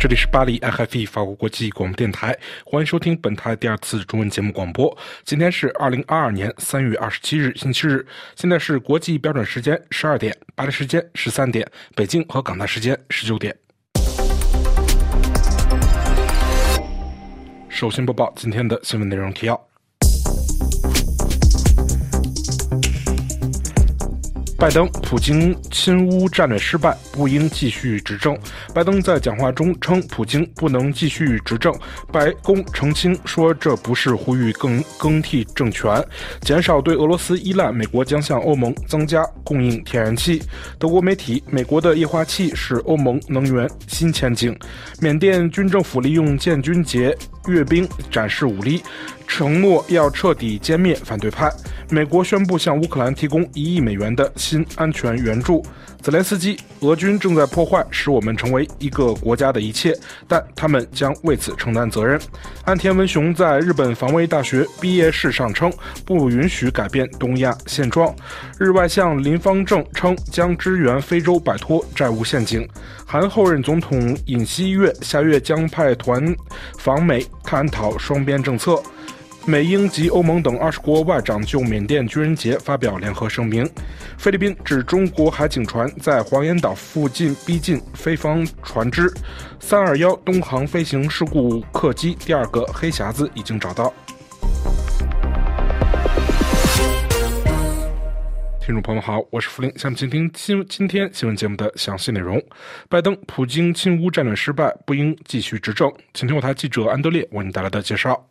这里是巴黎 IFE 法国国际广播电台，欢迎收听本台第二次中文节目广播。今天是二零二二年三月二十七日，星期日，现在是国际标准时间十二点，巴黎时间十三点，北京和港台时间十九点。首先播报今天的新闻内容提要。拜登、普京亲乌战略失败，不应继续执政。拜登在讲话中称，普京不能继续执政。白宫澄清说，这不是呼吁更更替政权，减少对俄罗斯依赖。美国将向欧盟增加供应天然气。德国媒体，美国的液化气是欧盟能源新前景。缅甸军政府利用建军节阅兵展示武力。承诺要彻底歼灭反对派。美国宣布向乌克兰提供一亿美元的新安全援助。泽连斯基，俄军正在破坏使我们成为一个国家的一切，但他们将为此承担责任。岸田文雄在日本防卫大学毕业式上称，不允许改变东亚现状。日外相林方正称，将支援非洲摆脱债务陷阱。韩后任总统尹锡悦下月将派团访美，探讨双边政策。美英及欧盟等二十国外长就缅甸军人节发表联合声明。菲律宾指中国海警船在黄岩岛附近逼近菲方船只。三二幺东航飞行事故客机第二个黑匣子已经找到。听众朋友们好，我是福林，下面请听今今天新闻节目的详细内容。拜登、普京亲乌战略失败，不应继续执政。请听我台记者安德烈为您带来的介绍。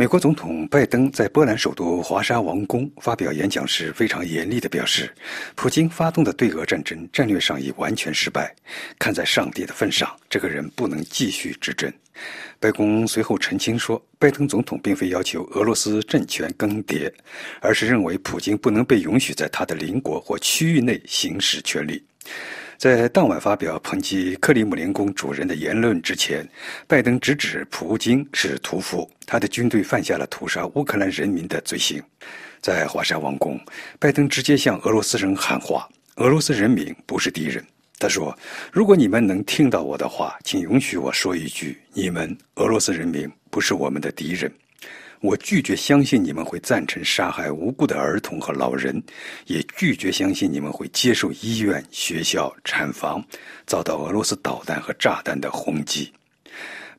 美国总统拜登在波兰首都华沙王宫发表演讲时，非常严厉地表示，普京发动的对俄战争战略上已完全失败。看在上帝的份上，这个人不能继续执政。白宫随后澄清说，拜登总统并非要求俄罗斯政权更迭，而是认为普京不能被允许在他的邻国或区域内行使权力。在当晚发表抨击克里姆林宫主人的言论之前，拜登直指普京是屠夫，他的军队犯下了屠杀乌克兰人民的罪行。在华沙王宫，拜登直接向俄罗斯人喊话：“俄罗斯人民不是敌人。”他说：“如果你们能听到我的话，请允许我说一句：你们俄罗斯人民不是我们的敌人。”我拒绝相信你们会赞成杀害无辜的儿童和老人，也拒绝相信你们会接受医院、学校、产房遭到俄罗斯导弹和炸弹的轰击。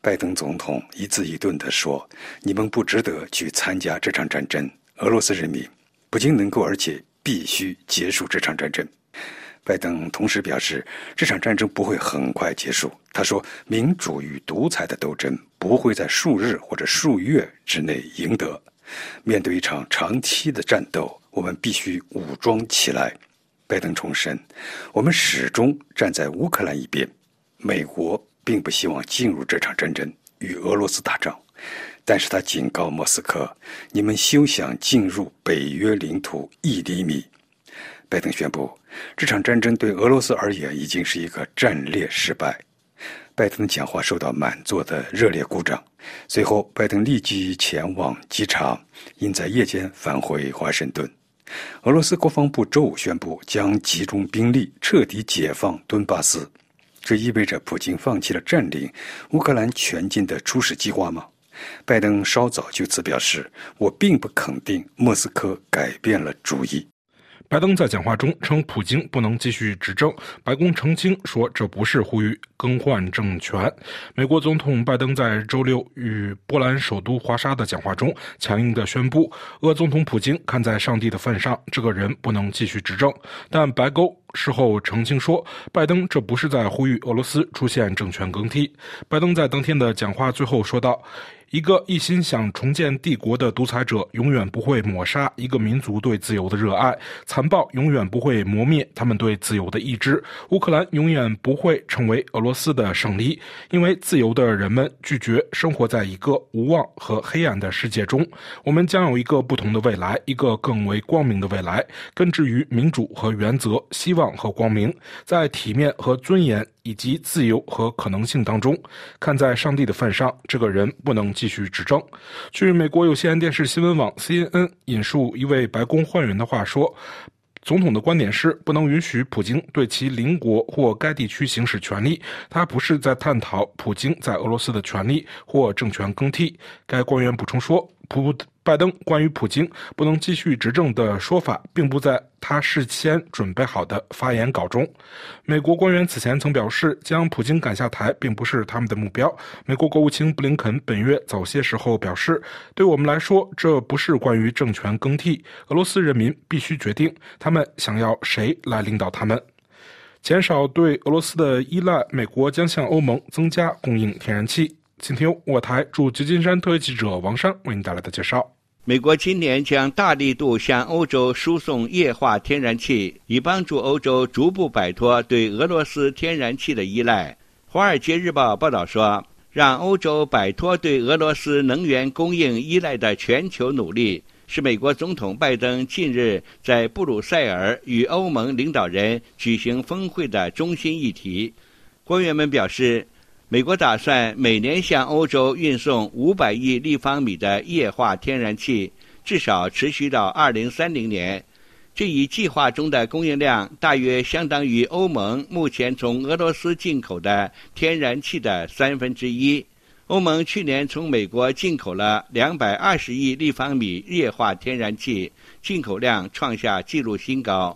拜登总统一字一顿地说：“你们不值得去参加这场战争。俄罗斯人民不仅能够，而且必须结束这场战争。”拜登同时表示，这场战争不会很快结束。他说：“民主与独裁的斗争不会在数日或者数月之内赢得。面对一场长期的战斗，我们必须武装起来。”拜登重申：“我们始终站在乌克兰一边。美国并不希望进入这场战争，与俄罗斯打仗。但是他警告莫斯科：你们休想进入北约领土一厘米。”拜登宣布，这场战争对俄罗斯而言已经是一个战略失败。拜登的讲话受到满座的热烈鼓掌。随后，拜登立即前往机场，应在夜间返回华盛顿。俄罗斯国防部周五宣布将集中兵力彻底解放顿巴斯，这意味着普京放弃了占领乌克兰全境的初始计划吗？拜登稍早就此表示：“我并不肯定莫斯科改变了主意。”拜登在讲话中称，普京不能继续执政。白宫澄清说，这不是呼吁更换政权。美国总统拜登在周六与波兰首都华沙的讲话中，强硬地宣布，俄总统普京看在上帝的份上，这个人不能继续执政。但白宫事后澄清说，拜登这不是在呼吁俄罗斯出现政权更替。拜登在当天的讲话最后说道。一个一心想重建帝国的独裁者，永远不会抹杀一个民族对自由的热爱；残暴永远不会磨灭他们对自由的意志。乌克兰永远不会成为俄罗斯的胜利，因为自由的人们拒绝生活在一个无望和黑暗的世界中。我们将有一个不同的未来，一个更为光明的未来，根植于民主和原则、希望和光明，在体面和尊严。以及自由和可能性当中，看在上帝的份上，这个人不能继续执政。据美国有线电视新闻网 CNN 引述一位白宫官员的话说。总统的观点是不能允许普京对其邻国或该地区行使权力。他不是在探讨普京在俄罗斯的权利或政权更替。该官员补充说，普。拜登关于普京不能继续执政的说法，并不在他事先准备好的发言稿中。美国官员此前曾表示，将普京赶下台并不是他们的目标。美国国务卿布林肯本月早些时候表示，对我们来说，这不是关于政权更替。俄罗斯人民必须决定他们想要谁来领导他们。减少对俄罗斯的依赖，美国将向欧盟增加供应天然气。请听我台驻旧金山特约记者王山为您带来的介绍。美国今年将大力度向欧洲输送液化天然气，以帮助欧洲逐步摆脱对俄罗斯天然气的依赖。《华尔街日报》报道说，让欧洲摆脱对俄罗斯能源供应依赖的全球努力，是美国总统拜登近日在布鲁塞尔与欧盟领导人举行峰会的中心议题。官员们表示。美国打算每年向欧洲运送五百亿立方米的液化天然气，至少持续到二零三零年。这一计划中的供应量大约相当于欧盟目前从俄罗斯进口的天然气的三分之一。欧盟去年从美国进口了两百二十亿立方米液化天然气，进口量创下纪录新高。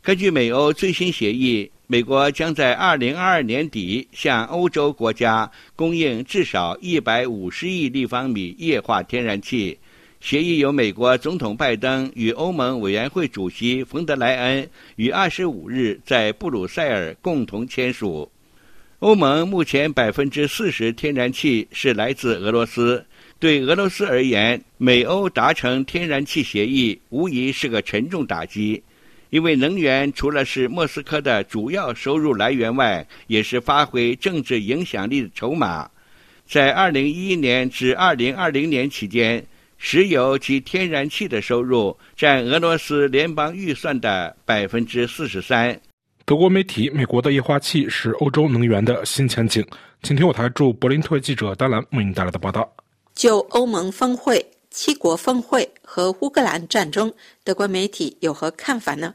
根据美欧最新协议。美国将在二零二二年底向欧洲国家供应至少一百五十亿立方米液化天然气。协议由美国总统拜登与欧盟委员会主席冯德莱恩于二十五日在布鲁塞尔共同签署。欧盟目前百分之四十天然气是来自俄罗斯，对俄罗斯而言，美欧达成天然气协议无疑是个沉重打击。因为能源除了是莫斯科的主要收入来源外，也是发挥政治影响力的筹码。在2011年至2020年期间，石油及天然气的收入占俄罗斯联邦预算的百分之四十三。德国媒体：美国的液化气是欧洲能源的新前景。请听我台驻柏林特记者丹兰为您带来的报道。就欧盟峰会。七国峰会和乌克兰战争，德国媒体有何看法呢？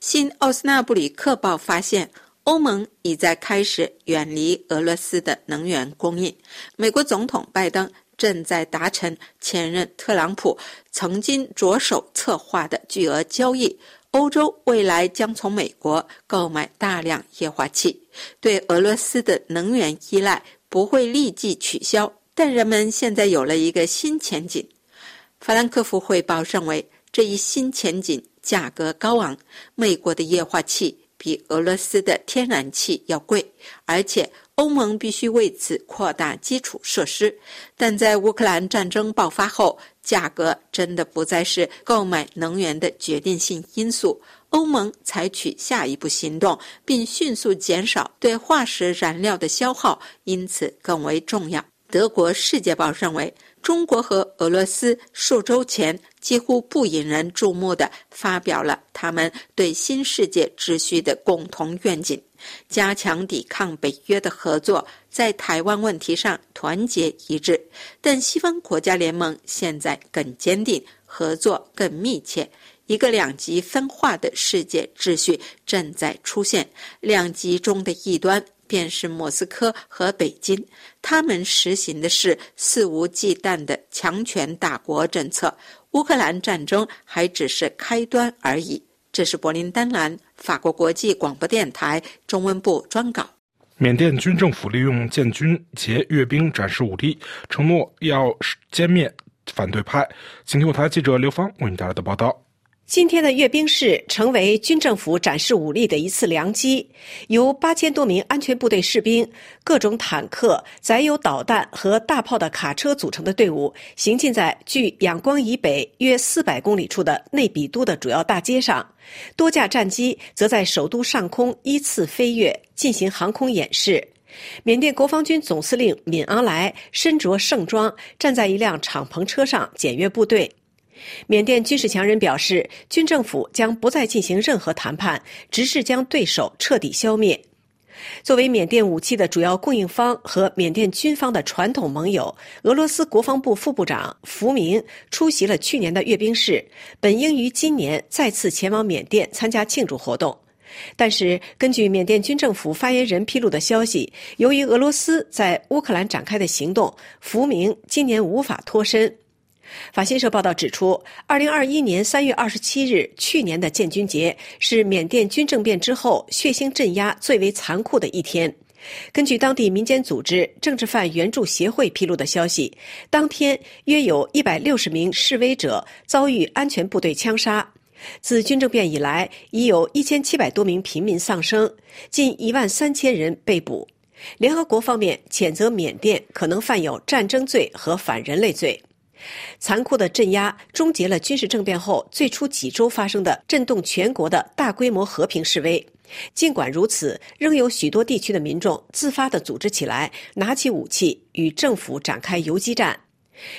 新奥斯纳布里克报发现，欧盟已在开始远离俄罗斯的能源供应。美国总统拜登正在达成前任特朗普曾经着手策划的巨额交易，欧洲未来将从美国购买大量液化气，对俄罗斯的能源依赖不会立即取消，但人们现在有了一个新前景。法兰克福汇报认为，这一新前景价格高昂。美国的液化气比俄罗斯的天然气要贵，而且欧盟必须为此扩大基础设施。但在乌克兰战争爆发后，价格真的不再是购买能源的决定性因素。欧盟采取下一步行动，并迅速减少对化石燃料的消耗，因此更为重要。德国《世界报》认为。中国和俄罗斯数周前几乎不引人注目的发表了他们对新世界秩序的共同愿景：加强抵抗北约的合作，在台湾问题上团结一致。但西方国家联盟现在更坚定，合作更密切。一个两极分化的世界秩序正在出现，两极中的一端。便是莫斯科和北京，他们实行的是肆无忌惮的强权大国政策。乌克兰战争还只是开端而已。这是柏林丹兰法国国际广播电台中文部专稿。缅甸军政府利用建军节阅兵展示武力，承诺要歼灭反对派。请听我台记者刘芳为你带来的报道。今天的阅兵式成为军政府展示武力的一次良机。由八千多名安全部队士兵、各种坦克、载有导弹和大炮的卡车组成的队伍，行进在距仰光以北约四百公里处的内比都的主要大街上。多架战机则在首都上空依次飞跃，进行航空演示。缅甸国防军总司令敏昂莱身着盛装，站在一辆敞篷车上检阅部队。缅甸军事强人表示，军政府将不再进行任何谈判，直至将对手彻底消灭。作为缅甸武器的主要供应方和缅甸军方的传统盟友，俄罗斯国防部副部长福明出席了去年的阅兵式，本应于今年再次前往缅甸参加庆祝活动。但是，根据缅甸军政府发言人披露的消息，由于俄罗斯在乌克兰展开的行动，福明今年无法脱身。法新社报道指出，二零二一年三月二十七日，去年的建军节是缅甸军政变之后血腥镇压最为残酷的一天。根据当地民间组织政治犯援助协会披露的消息，当天约有一百六十名示威者遭遇安全部队枪杀。自军政变以来，已有一千七百多名平民丧生，近一万三千人被捕。联合国方面谴责缅甸可能犯有战争罪和反人类罪。残酷的镇压终结了军事政变后最初几周发生的震动全国的大规模和平示威。尽管如此，仍有许多地区的民众自发地组织起来，拿起武器与政府展开游击战。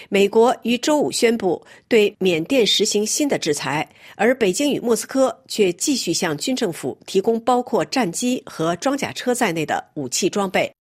美国于周五宣布对缅甸实行新的制裁，而北京与莫斯科却继续向军政府提供包括战机和装甲车在内的武器装备。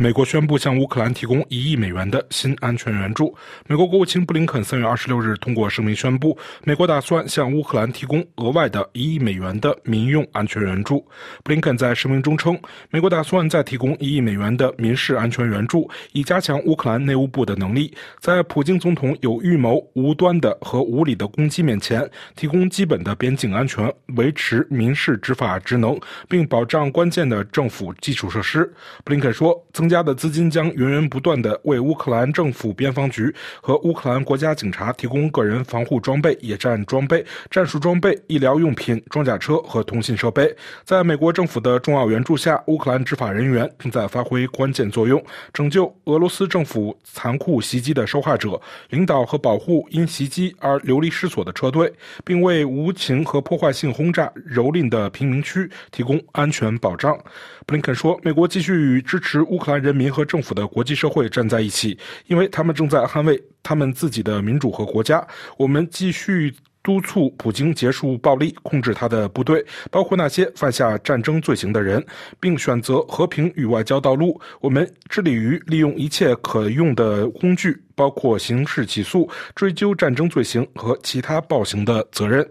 美国宣布向乌克兰提供一亿美元的新安全援助。美国国务卿布林肯三月二十六日通过声明宣布，美国打算向乌克兰提供额外的一亿美元的民用安全援助。布林肯在声明中称，美国打算再提供一亿美元的民事安全援助，以加强乌克兰内务部的能力，在普京总统有预谋、无端的和无理的攻击面前，提供基本的边境安全，维持民事执法职能，并保障关键的政府基础设施。布林肯说，增加的资金将源源不断地为乌克兰政府边防局和乌克兰国家警察提供个人防护装备、野战装备、战术装备、医疗用品、装甲车和通信设备。在美国政府的重要援助下，乌克兰执法人员正在发挥关键作用，拯救俄罗斯政府残酷袭击的受害者，领导和保护因袭击而流离失所的车队，并为无情和破坏性轰炸蹂躏的贫民区提供安全保障。布林肯说：“美国继续与支持乌克兰。”人民和政府的国际社会站在一起，因为他们正在捍卫他们自己的民主和国家。我们继续督促普京结束暴力，控制他的部队，包括那些犯下战争罪行的人，并选择和平与外交道路。我们致力于利用一切可用的工具，包括刑事起诉、追究战争罪行和其他暴行的责任。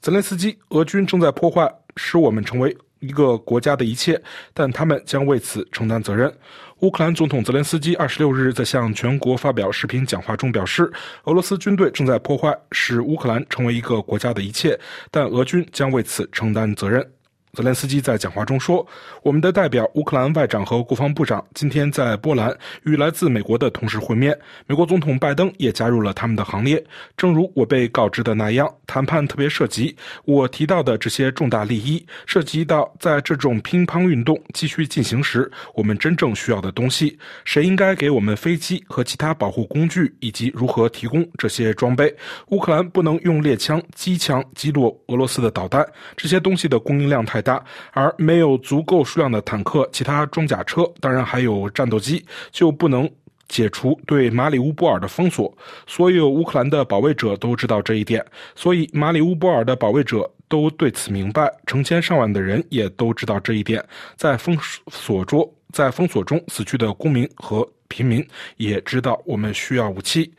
泽连斯基，俄军正在破坏，使我们成为。一个国家的一切，但他们将为此承担责任。乌克兰总统泽连斯基二十六日在向全国发表视频讲话中表示，俄罗斯军队正在破坏，使乌克兰成为一个国家的一切，但俄军将为此承担责任。泽连斯基在讲话中说：“我们的代表乌克兰外长和国防部长今天在波兰与来自美国的同事会面，美国总统拜登也加入了他们的行列。正如我被告知的那样，谈判特别涉及我提到的这些重大利益，涉及到在这种乒乓运动继续进行时，我们真正需要的东西：谁应该给我们飞机和其他保护工具，以及如何提供这些装备。乌克兰不能用猎枪、机枪击落俄罗斯的导弹，这些东西的供应量太。”大，而没有足够数量的坦克、其他装甲车，当然还有战斗机，就不能解除对马里乌波尔的封锁。所有乌克兰的保卫者都知道这一点，所以马里乌波尔的保卫者都对此明白。成千上万的人也都知道这一点。在封锁中，在封锁中死去的公民和平民也知道我们需要武器。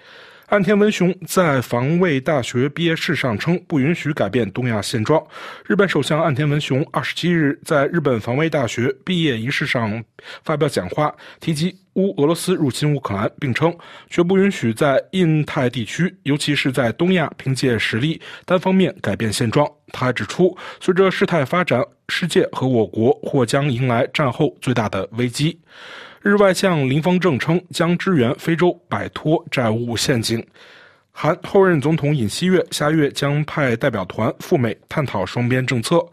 岸田文雄在防卫大学毕业式上称，不允许改变东亚现状。日本首相岸田文雄二十七日在日本防卫大学毕业仪式上发表讲话，提及乌俄罗斯入侵乌克兰，并称绝不允许在印太地区，尤其是在东亚凭借实力单方面改变现状。他还指出，随着事态发展，世界和我国或将迎来战后最大的危机。日外相林方正称将支援非洲摆脱债务陷阱。韩后任总统尹锡悦下月将派代表团赴美探讨双边政策。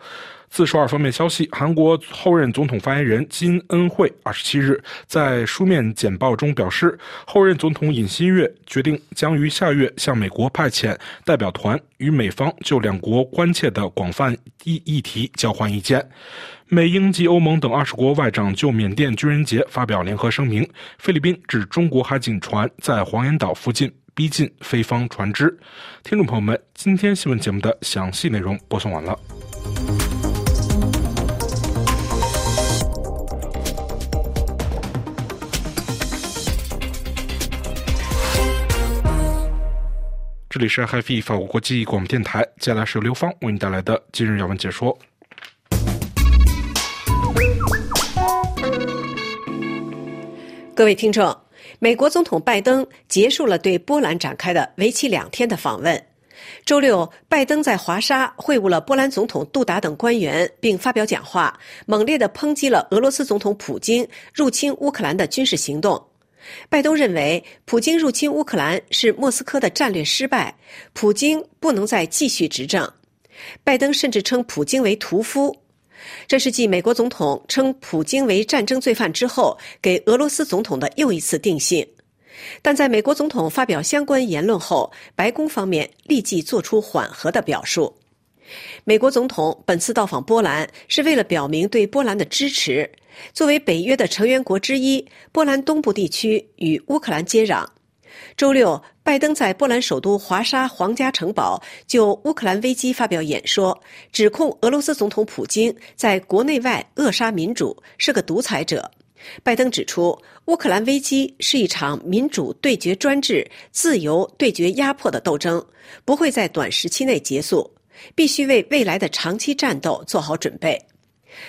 自首尔方面消息，韩国后任总统发言人金恩惠二十七日在书面简报中表示，后任总统尹锡悦决定将于下月向美国派遣代表团，与美方就两国关切的广泛议议题交换意见。美英及欧盟等二十国外长就缅甸军人节发表联合声明。菲律宾指中国海警船在黄岩岛附近逼近菲方船只。听众朋友们，今天新闻节目的详细内容播送完了。这里是 Happy 法国国际广播电台，接下来是由刘芳为您带来的今日要闻解说。各位听众，美国总统拜登结束了对波兰展开的为期两天的访问。周六，拜登在华沙会晤了波兰总统杜达等官员，并发表讲话，猛烈地抨击了俄罗斯总统普京入侵乌克兰的军事行动。拜登认为，普京入侵乌克兰是莫斯科的战略失败，普京不能再继续执政。拜登甚至称普京为屠夫，这是继美国总统称普京为战争罪犯之后，给俄罗斯总统的又一次定性。但在美国总统发表相关言论后，白宫方面立即做出缓和的表述。美国总统本次到访波兰是为了表明对波兰的支持。作为北约的成员国之一，波兰东部地区与乌克兰接壤。周六，拜登在波兰首都华沙皇家城堡就乌克兰危机发表演说，指控俄罗斯总统普京在国内外扼杀民主，是个独裁者。拜登指出，乌克兰危机是一场民主对决专制、自由对决压迫的斗争，不会在短时期内结束，必须为未来的长期战斗做好准备。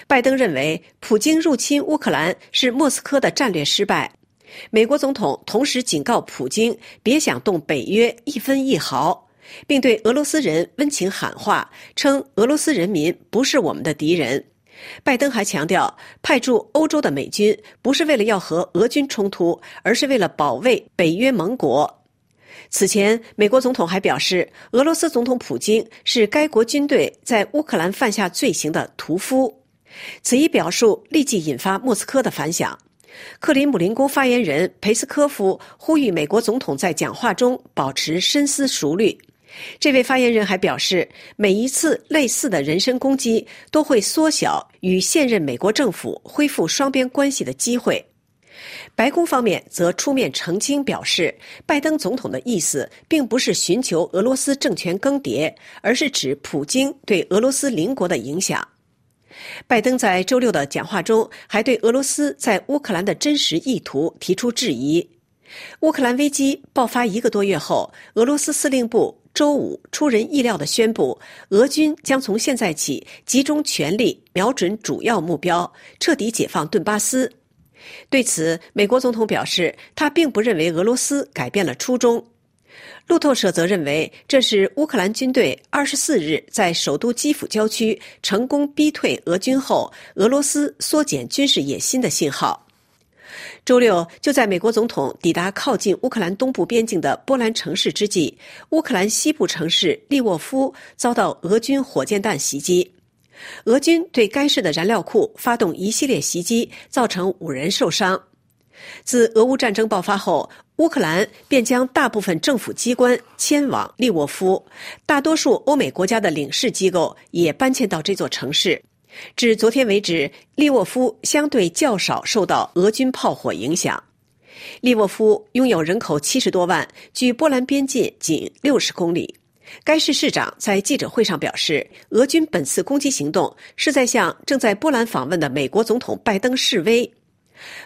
拜登认为，普京入侵乌克兰是莫斯科的战略失败。美国总统同时警告普京别想动北约一分一毫，并对俄罗斯人温情喊话，称俄罗斯人民不是我们的敌人。拜登还强调，派驻欧洲的美军不是为了要和俄军冲突，而是为了保卫北约盟国。此前，美国总统还表示，俄罗斯总统普京是该国军队在乌克兰犯下罪行的屠夫。此一表述立即引发莫斯科的反响。克里姆林宫发言人佩斯科夫呼吁美国总统在讲话中保持深思熟虑。这位发言人还表示，每一次类似的人身攻击都会缩小与现任美国政府恢复双边关系的机会。白宫方面则出面澄清，表示拜登总统的意思并不是寻求俄罗斯政权更迭，而是指普京对俄罗斯邻国的影响。拜登在周六的讲话中还对俄罗斯在乌克兰的真实意图提出质疑。乌克兰危机爆发一个多月后，俄罗斯司令部周五出人意料地宣布，俄军将从现在起集中全力瞄准主要目标，彻底解放顿巴斯。对此，美国总统表示，他并不认为俄罗斯改变了初衷。路透社则认为，这是乌克兰军队二十四日在首都基辅郊区成功逼退俄军后，俄罗斯缩减军事野心的信号。周六，就在美国总统抵达靠近乌克兰东部边境的波兰城市之际，乌克兰西部城市利沃夫遭到俄军火箭弹袭击。俄军对该市的燃料库发动一系列袭击，造成五人受伤。自俄乌战争爆发后，乌克兰便将大部分政府机关迁往利沃夫，大多数欧美国家的领事机构也搬迁到这座城市。至昨天为止，利沃夫相对较少受到俄军炮火影响。利沃夫拥有人口七十多万，距波兰边境仅六十公里。该市市长在记者会上表示，俄军本次攻击行动是在向正在波兰访问的美国总统拜登示威。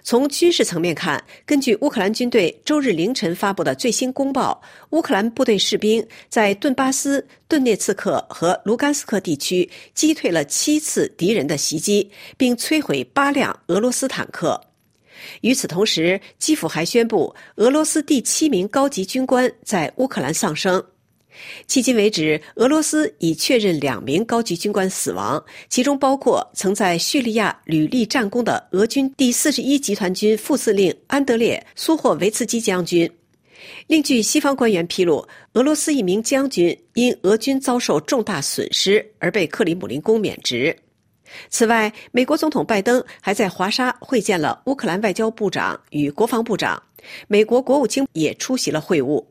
从军事层面看，根据乌克兰军队周日凌晨发布的最新公报，乌克兰部队士兵在顿巴斯、顿涅茨克和卢甘斯克地区击退了七次敌人的袭击，并摧毁八辆俄罗斯坦克。与此同时，基辅还宣布，俄罗斯第七名高级军官在乌克兰丧生。迄今为止，俄罗斯已确认两名高级军官死亡，其中包括曾在叙利亚屡立战功的俄军第四十一集团军副司令安德烈·苏霍维茨基将军。另据西方官员披露，俄罗斯一名将军因俄军遭受重大损失而被克里姆林宫免职。此外，美国总统拜登还在华沙会见了乌克兰外交部长与国防部长，美国国务卿也出席了会晤。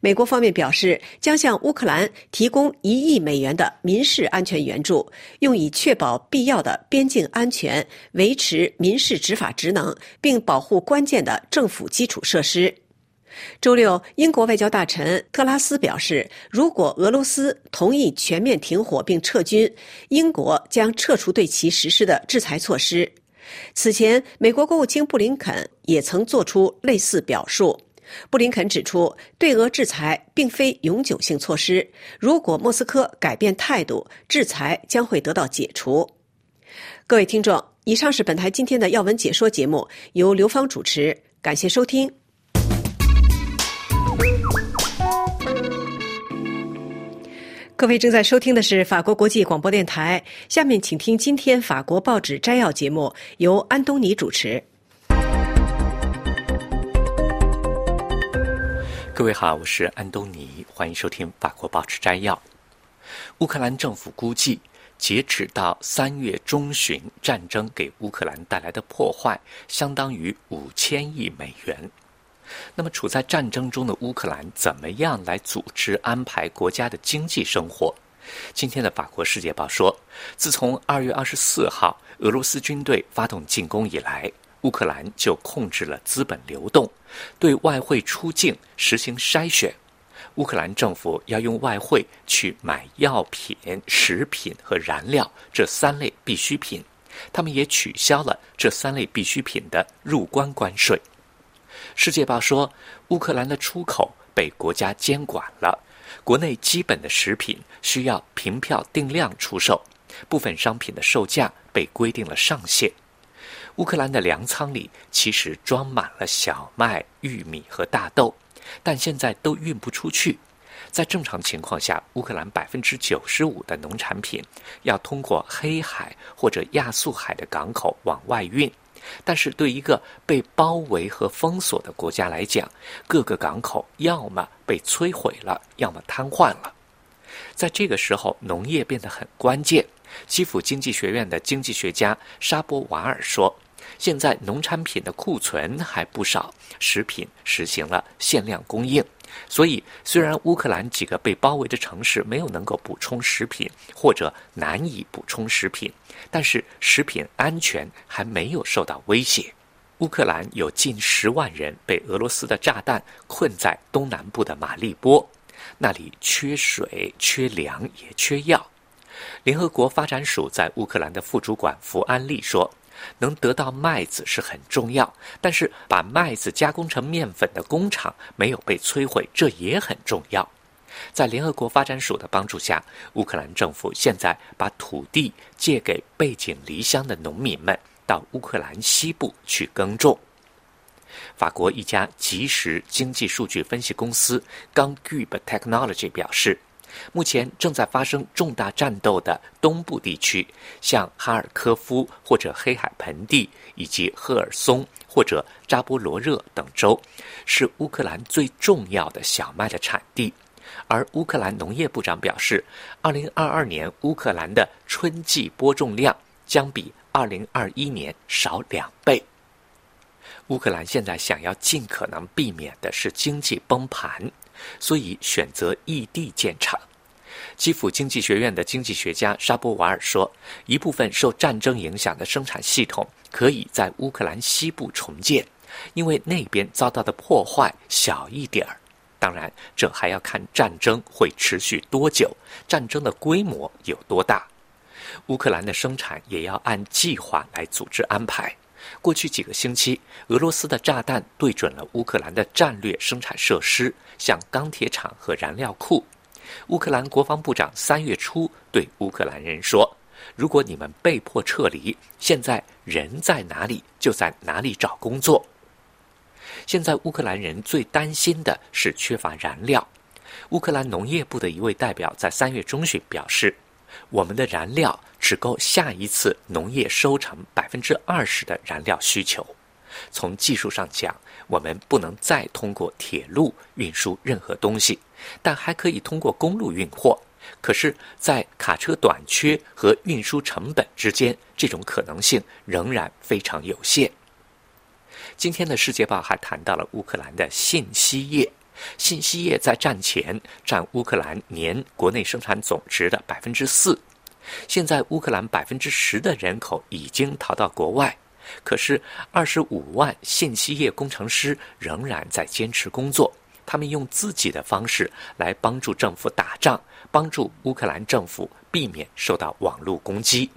美国方面表示，将向乌克兰提供一亿美元的民事安全援助，用以确保必要的边境安全，维持民事执法职能，并保护关键的政府基础设施。周六，英国外交大臣特拉斯表示，如果俄罗斯同意全面停火并撤军，英国将撤除对其实施的制裁措施。此前，美国国务卿布林肯也曾做出类似表述。布林肯指出，对俄制裁并非永久性措施，如果莫斯科改变态度，制裁将会得到解除。各位听众，以上是本台今天的要闻解说节目，由刘芳主持，感谢收听。各位正在收听的是法国国际广播电台，下面请听今天法国报纸摘要节目，由安东尼主持。各位好，我是安东尼，欢迎收听法国报纸摘要。乌克兰政府估计，截止到三月中旬，战争给乌克兰带来的破坏相当于五千亿美元。那么，处在战争中的乌克兰怎么样来组织安排国家的经济生活？今天的法国《世界报》说，自从二月二十四号俄罗斯军队发动进攻以来。乌克兰就控制了资本流动，对外汇出境实行筛选。乌克兰政府要用外汇去买药品、食品和燃料这三类必需品，他们也取消了这三类必需品的入关关税。世界报说，乌克兰的出口被国家监管了，国内基本的食品需要凭票定量出售，部分商品的售价被规定了上限。乌克兰的粮仓里其实装满了小麦、玉米和大豆，但现在都运不出去。在正常情况下，乌克兰百分之九十五的农产品要通过黑海或者亚速海的港口往外运，但是对一个被包围和封锁的国家来讲，各个港口要么被摧毁了，要么瘫痪了。在这个时候，农业变得很关键。基辅经济学院的经济学家沙波瓦尔说：“现在农产品的库存还不少，食品实行了限量供应。所以，虽然乌克兰几个被包围的城市没有能够补充食品，或者难以补充食品，但是食品安全还没有受到威胁。乌克兰有近十万人被俄罗斯的炸弹困在东南部的马利波，那里缺水、缺粮也缺药。”联合国发展署在乌克兰的副主管福安利说：“能得到麦子是很重要，但是把麦子加工成面粉的工厂没有被摧毁，这也很重要。”在联合国发展署的帮助下，乌克兰政府现在把土地借给背井离乡的农民们，到乌克兰西部去耕种。法国一家即时经济数据分析公司 Gangube Technology 表示。目前正在发生重大战斗的东部地区，像哈尔科夫或者黑海盆地，以及赫尔松或者扎波罗热等州，是乌克兰最重要的小麦的产地。而乌克兰农业部长表示，2022年乌克兰的春季播种量将比2021年少两倍。乌克兰现在想要尽可能避免的是经济崩盘。所以选择异地建厂。基辅经济学院的经济学家沙波瓦尔说：“一部分受战争影响的生产系统可以在乌克兰西部重建，因为那边遭到的破坏小一点儿。当然，这还要看战争会持续多久，战争的规模有多大。乌克兰的生产也要按计划来组织安排。”过去几个星期，俄罗斯的炸弹对准了乌克兰的战略生产设施，像钢铁厂和燃料库。乌克兰国防部长三月初对乌克兰人说：“如果你们被迫撤离，现在人在哪里就在哪里找工作。”现在乌克兰人最担心的是缺乏燃料。乌克兰农业部的一位代表在三月中旬表示。我们的燃料只够下一次农业收成百分之二十的燃料需求。从技术上讲，我们不能再通过铁路运输任何东西，但还可以通过公路运货。可是，在卡车短缺和运输成本之间，这种可能性仍然非常有限。今天的《世界报》还谈到了乌克兰的信息业。信息业在战前占乌克兰年国内生产总值的百分之四，现在乌克兰百分之十的人口已经逃到国外，可是二十五万信息业工程师仍然在坚持工作，他们用自己的方式来帮助政府打仗，帮助乌克兰政府避免受到网络攻击。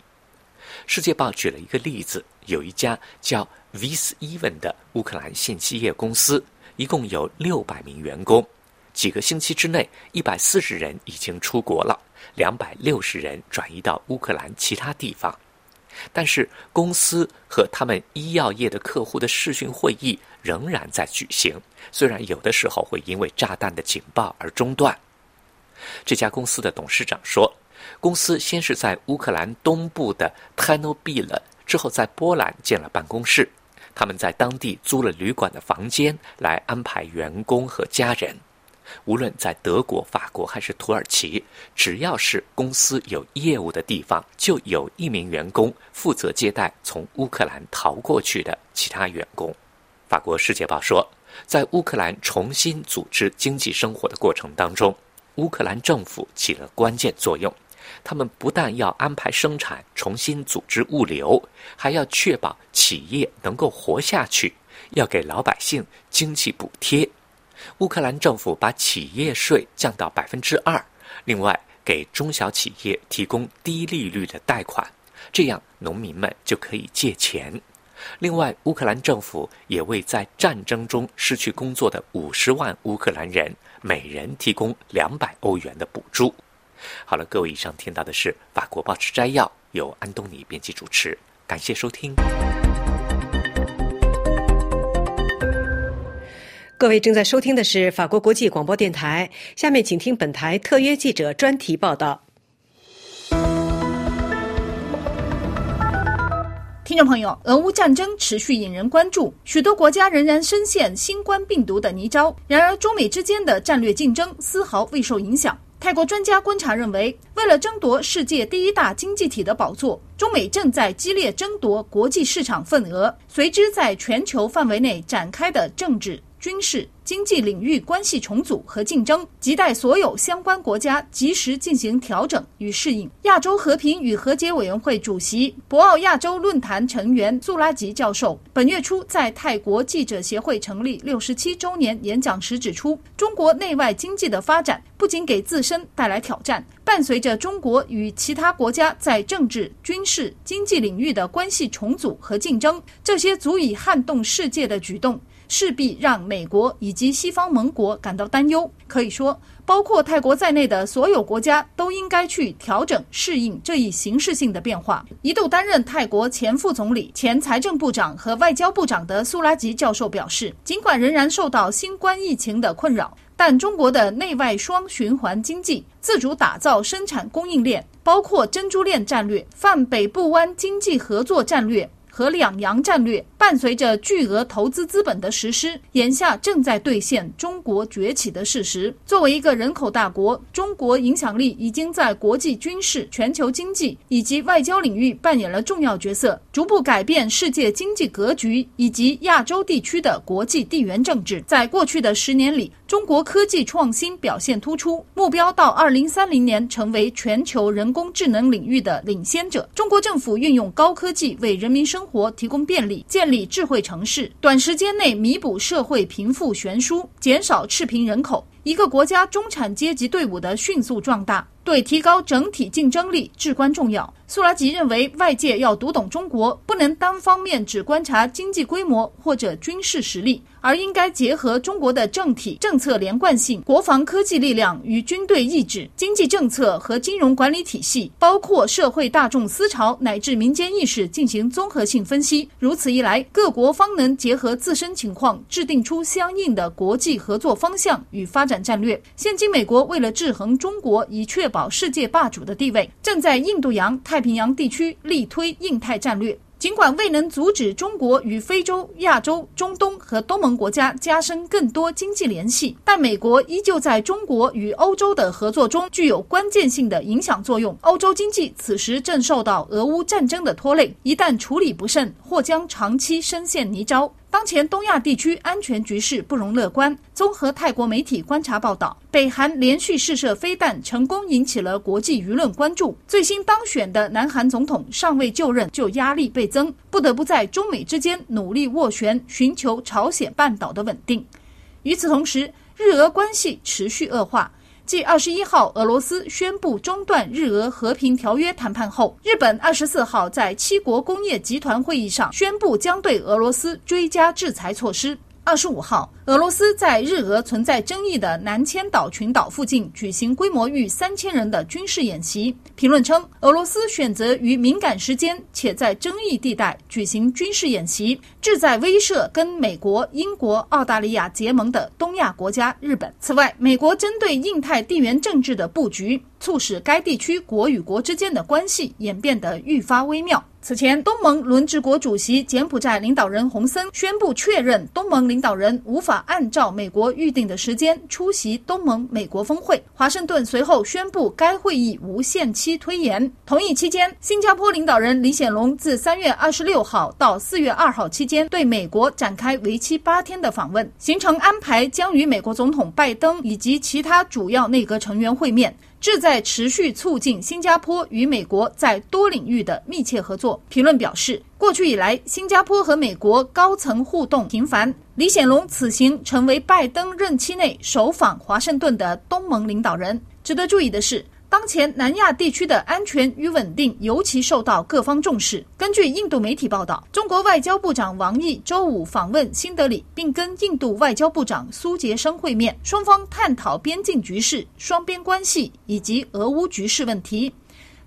世界报举了一个例子，有一家叫 Viseven 的乌克兰信息业公司。一共有六百名员工。几个星期之内，一百四十人已经出国了，两百六十人转移到乌克兰其他地方。但是，公司和他们医药业的客户的视讯会议仍然在举行，虽然有的时候会因为炸弹的警报而中断。这家公司的董事长说：“公司先是在乌克兰东部的 t e r n o b y l 之后在波兰建了办公室，他们在当地租了旅馆的房间来安排员工和家人。”无论在德国、法国还是土耳其，只要是公司有业务的地方，就有一名员工负责接待从乌克兰逃过去的其他员工。法国《世界报》说，在乌克兰重新组织经济生活的过程当中，乌克兰政府起了关键作用。他们不但要安排生产、重新组织物流，还要确保企业能够活下去，要给老百姓经济补贴。乌克兰政府把企业税降到百分之二，另外给中小企业提供低利率的贷款，这样农民们就可以借钱。另外，乌克兰政府也为在战争中失去工作的五十万乌克兰人每人提供两百欧元的补助。好了，各位，以上听到的是法国报纸摘要，由安东尼编辑主持，感谢收听。各位正在收听的是法国国际广播电台。下面请听本台特约记者专题报道。听众朋友，俄乌战争持续引人关注，许多国家仍然深陷新冠病毒的泥沼。然而，中美之间的战略竞争丝毫未受影响。泰国专家观察认为，为了争夺世界第一大经济体的宝座，中美正在激烈争夺国际市场份额，随之在全球范围内展开的政治。军事、经济领域关系重组和竞争，亟待所有相关国家及时进行调整与适应。亚洲和平与和解委员会主席、博鳌亚洲论坛成员苏拉吉教授本月初在泰国记者协会成立六十七周年演讲时指出，中国内外经济的发展不仅给自身带来挑战，伴随着中国与其他国家在政治、军事、经济领域的关系重组和竞争，这些足以撼动世界的举动。势必让美国以及西方盟国感到担忧。可以说，包括泰国在内的所有国家都应该去调整、适应这一形式性的变化。一度担任泰国前副总理、前财政部长和外交部长的苏拉吉教授表示，尽管仍然受到新冠疫情的困扰，但中国的内外双循环经济、自主打造生产供应链，包括珍珠链战略、泛北部湾经济合作战略和两洋战略。伴随着巨额投资资本的实施，眼下正在兑现中国崛起的事实。作为一个人口大国，中国影响力已经在国际军事、全球经济以及外交领域扮演了重要角色，逐步改变世界经济格局以及亚洲地区的国际地缘政治。在过去的十年里，中国科技创新表现突出，目标到二零三零年成为全球人工智能领域的领先者。中国政府运用高科技为人民生活提供便利，建立。智慧城市，短时间内弥补社会贫富悬殊，减少赤贫人口。一个国家中产阶级队伍的迅速壮大，对提高整体竞争力至关重要。苏拉吉认为，外界要读懂中国，不能单方面只观察经济规模或者军事实力，而应该结合中国的政体政策连贯性、国防科技力量与军队意志、经济政策和金融管理体系，包括社会大众思潮乃至民间意识进行综合性分析。如此一来，各国方能结合自身情况，制定出相应的国际合作方向与发展战略。现今，美国为了制衡中国，以确保世界霸主的地位，正在印度洋太。平洋地区力推印太战略，尽管未能阻止中国与非洲、亚洲、中东和东盟国家加深更多经济联系，但美国依旧在中国与欧洲的合作中具有关键性的影响作用。欧洲经济此时正受到俄乌战争的拖累，一旦处理不慎，或将长期深陷泥沼。当前东亚地区安全局势不容乐观。综合泰国媒体观察报道，北韩连续试射飞弹，成功引起了国际舆论关注。最新当选的南韩总统尚未就任，就压力倍增，不得不在中美之间努力斡旋，寻求朝鲜半岛的稳定。与此同时，日俄关系持续恶化。继二十一号俄罗斯宣布中断日俄和平条约谈判后，日本二十四号在七国工业集团会议上宣布将对俄罗斯追加制裁措施。二十五号，俄罗斯在日俄存在争议的南千岛群岛附近举行规模逾三千人的军事演习。评论称，俄罗斯选择于敏感时间且在争议地带举行军事演习，旨在威慑跟美国、英国、澳大利亚结盟的东亚国家日本。此外，美国针对印太地缘政治的布局，促使该地区国与国之间的关系演变得愈发微妙。此前，东盟轮值国主席柬埔寨领导人洪森宣布确认，东盟领导人无法按照美国预定的时间出席东盟美国峰会。华盛顿随后宣布该会议无限期推延。同一期间，新加坡领导人李显龙自三月二十六号到四月二号期间对美国展开为期八天的访问，行程安排将与美国总统拜登以及其他主要内阁成员会面。志在持续促进新加坡与美国在多领域的密切合作。评论表示，过去以来，新加坡和美国高层互动频繁。李显龙此行成为拜登任期内首访华盛顿的东盟领导人。值得注意的是。当前南亚地区的安全与稳定尤其受到各方重视。根据印度媒体报道，中国外交部长王毅周五访问新德里，并跟印度外交部长苏杰生会面，双方探讨边境局势、双边关系以及俄乌局势问题。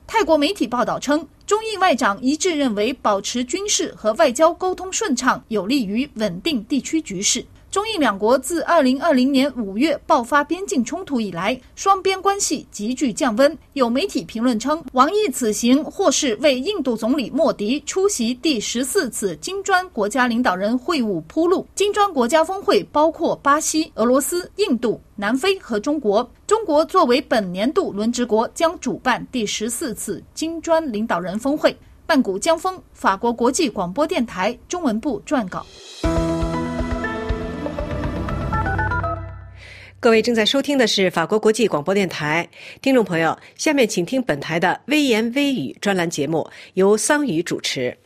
泰国媒体报道称，中印外长一致认为，保持军事和外交沟通顺畅，有利于稳定地区局势。中印两国自二零二零年五月爆发边境冲突以来，双边关系急剧降温。有媒体评论称，王毅此行或是为印度总理莫迪出席第十四次金砖国家领导人会晤铺路。金砖国家峰会包括巴西、俄罗斯、印度、南非和中国。中国作为本年度轮值国，将主办第十四次金砖领导人峰会。半谷江峰，法国国际广播电台中文部撰稿。各位正在收听的是法国国际广播电台，听众朋友，下面请听本台的微言微语专栏节目，由桑宇主持。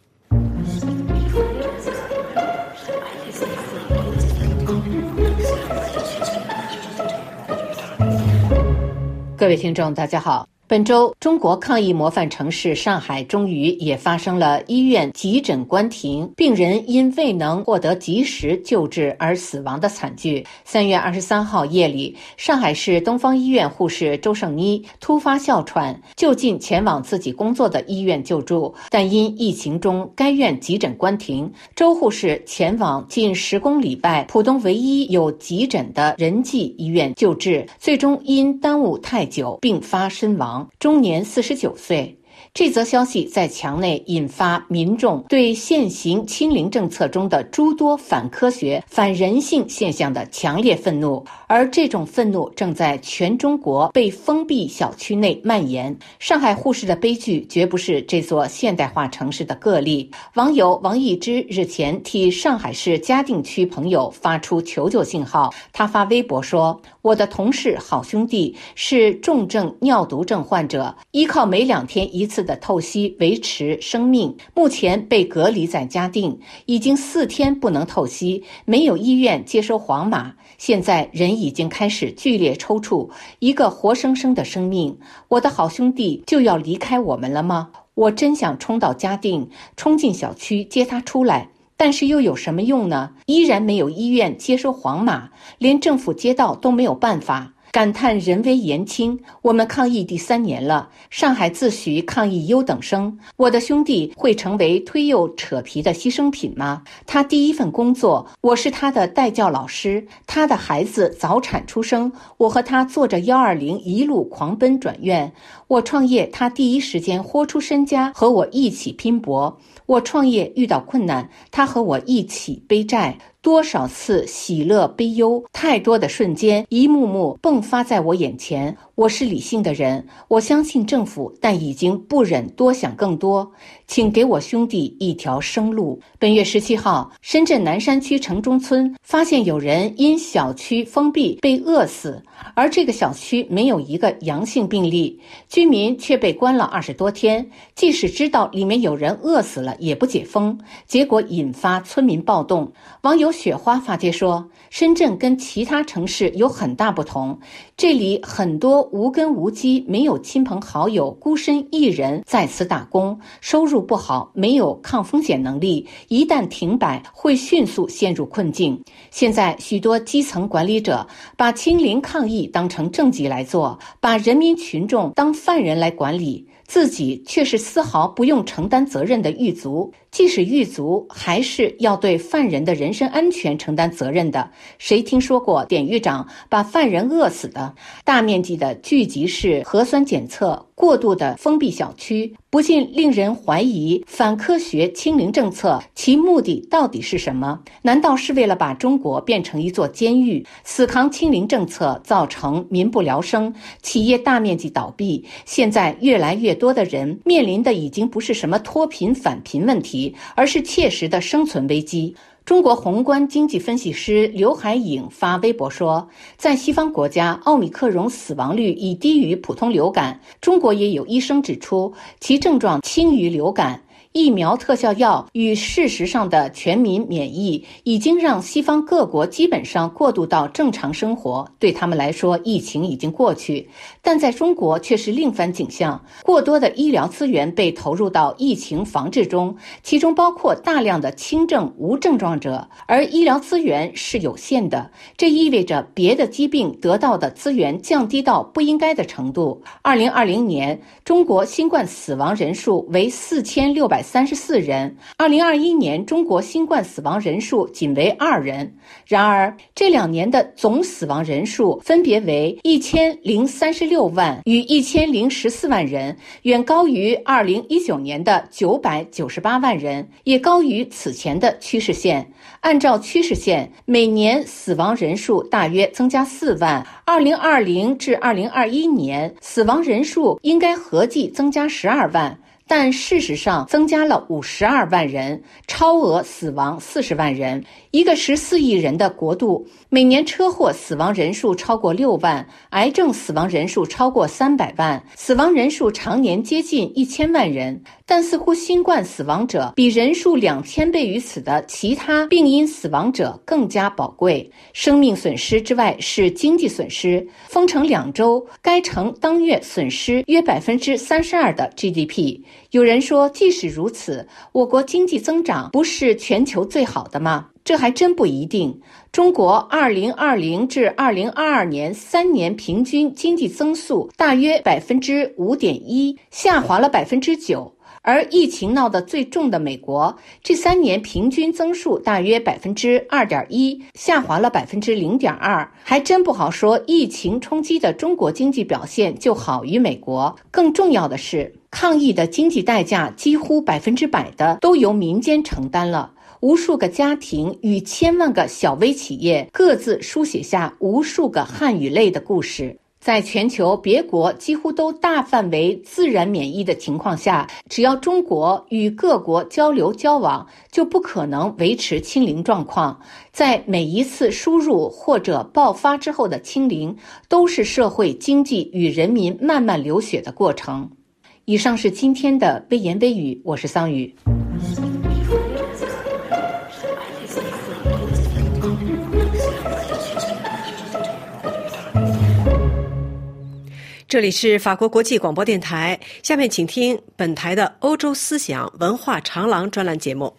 各位听众，大家好。本周，中国抗疫模范城市上海终于也发生了医院急诊关停、病人因未能获得及时救治而死亡的惨剧。三月二十三号夜里，上海市东方医院护士周胜妮突发哮喘，就近前往自己工作的医院救助，但因疫情中该院急诊关停，周护士前往近十公里外浦东唯一有急诊的仁济医院救治，最终因耽误太久并发身亡。终年四十九岁。这则消息在墙内引发民众对现行清零政策中的诸多反科学、反人性现象的强烈愤怒，而这种愤怒正在全中国被封闭小区内蔓延。上海护士的悲剧绝不是这座现代化城市的个例。网友王一之日前替上海市嘉定区朋友发出求救信号，他发微博说：“我的同事好兄弟是重症尿毒症患者，依靠每两天一次。”的透析维持生命，目前被隔离在嘉定，已经四天不能透析，没有医院接收黄码，现在人已经开始剧烈抽搐。一个活生生的生命，我的好兄弟就要离开我们了吗？我真想冲到嘉定，冲进小区接他出来，但是又有什么用呢？依然没有医院接收黄码，连政府街道都没有办法。感叹人微言轻，我们抗疫第三年了，上海自诩抗疫优等生，我的兄弟会成为推幼扯皮的牺牲品吗？他第一份工作，我是他的代教老师，他的孩子早产出生，我和他坐着幺二零一路狂奔转院，我创业，他第一时间豁出身家和我一起拼搏，我创业遇到困难，他和我一起背债。多少次喜乐悲忧，太多的瞬间，一幕幕迸发在我眼前。我是理性的人，我相信政府，但已经不忍多想更多。请给我兄弟一条生路。本月十七号，深圳南山区城中村发现有人因小区封闭被饿死，而这个小区没有一个阳性病例，居民却被关了二十多天。即使知道里面有人饿死了，也不解封，结果引发村民暴动。网友雪花发帖说：“深圳跟其他城市有很大不同，这里很多无根无基、没有亲朋好友、孤身一人在此打工，收入不好，没有抗风险能力，一旦停摆会迅速陷入困境。现在许多基层管理者把清零抗疫当成政绩来做，把人民群众当犯人来管理。”自己却是丝毫不用承担责任的狱卒，即使狱卒，还是要对犯人的人身安全承担责任的。谁听说过典狱长把犯人饿死的？大面积的聚集式核酸检测。过度的封闭小区，不禁令人怀疑反科学清零政策其目的到底是什么？难道是为了把中国变成一座监狱？死扛清零政策造成民不聊生，企业大面积倒闭。现在越来越多的人面临的已经不是什么脱贫返贫问题，而是切实的生存危机。中国宏观经济分析师刘海颖发微博说，在西方国家，奥密克戎死亡率已低于普通流感。中国也有医生指出，其症状轻于流感。疫苗特效药与事实上的全民免疫，已经让西方各国基本上过渡到正常生活。对他们来说，疫情已经过去，但在中国却是另番景象。过多的医疗资源被投入到疫情防治中，其中包括大量的轻症无症状者，而医疗资源是有限的。这意味着别的疾病得到的资源降低到不应该的程度。二零二零年，中国新冠死亡人数为四千六百。三十四人。二零二一年，中国新冠死亡人数仅为二人。然而，这两年的总死亡人数分别为一千零三十六万与一千零十四万人，远高于二零一九年的九百九十八万人，也高于此前的趋势线。按照趋势线，每年死亡人数大约增加四万。二零二零至二零二一年，死亡人数应该合计增加十二万。但事实上，增加了五十二万人，超额死亡四十万人。一个十四亿人的国度，每年车祸死亡人数超过六万，癌症死亡人数超过三百万，死亡人数常年接近一千万人。但似乎新冠死亡者比人数两千倍于此的其他病因死亡者更加宝贵。生命损失之外是经济损失。封城两周，该城当月损失约百分之三十二的 GDP。有人说，即使如此，我国经济增长不是全球最好的吗？这还真不一定。中国二零二零至二零二二年三年平均经济增速大约百分之五点一，下滑了百分之九。而疫情闹得最重的美国，这三年平均增速大约百分之二点一，下滑了百分之零点二。还真不好说，疫情冲击的中国经济表现就好于美国。更重要的是，抗疫的经济代价几乎百分之百的都由民间承担了。无数个家庭与千万个小微企业各自书写下无数个汗与泪的故事。在全球别国几乎都大范围自然免疫的情况下，只要中国与各国交流交往，就不可能维持清零状况。在每一次输入或者爆发之后的清零，都是社会经济与人民慢慢流血的过程。以上是今天的微言微语，我是桑宇。这里是法国国际广播电台，下面请听本台的欧洲思想文化长廊专栏节目。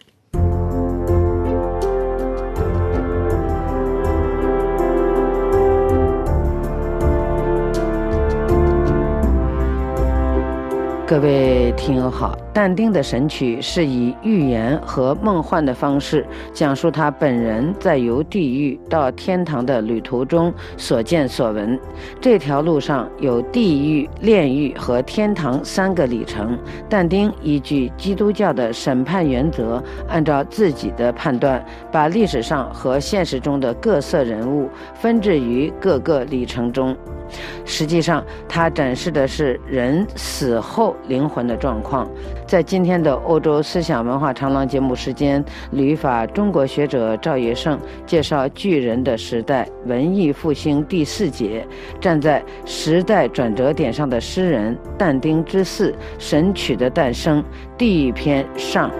各位听友好，但丁的《神曲》是以寓言和梦幻的方式讲述他本人在由地狱到天堂的旅途中所见所闻。这条路上有地狱、炼狱和天堂三个里程。但丁依据基督教的审判原则，按照自己的判断，把历史上和现实中的各色人物分置于各个里程中。实际上，他展示的是人死后。灵魂的状况。在今天的欧洲思想文化长廊节目时间，旅法中国学者赵业胜介绍《巨人的时代：文艺复兴》第四节，站在时代转折点上的诗人但丁之四《神曲的诞生》第一篇上。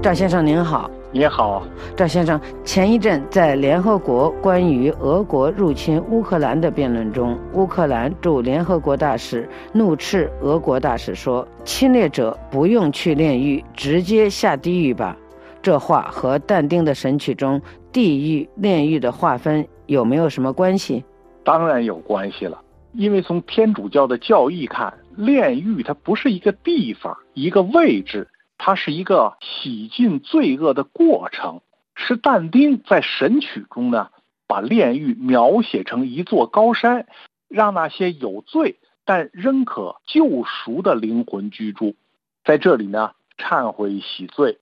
赵先生您好，您好，赵先生。前一阵在联合国关于俄国入侵乌克兰的辩论中，乌克兰驻联合国大使怒斥俄国大使说：“侵略者不用去炼狱，直接下地狱吧。”这话和但丁的《神曲》中地狱、炼狱的划分有没有什么关系？当然有关系了，因为从天主教的教义看，炼狱它不是一个地方、一个位置。它是一个洗尽罪恶的过程，是但丁在《神曲》中呢，把炼狱描写成一座高山，让那些有罪但仍可救赎的灵魂居住在这里呢，忏悔洗罪。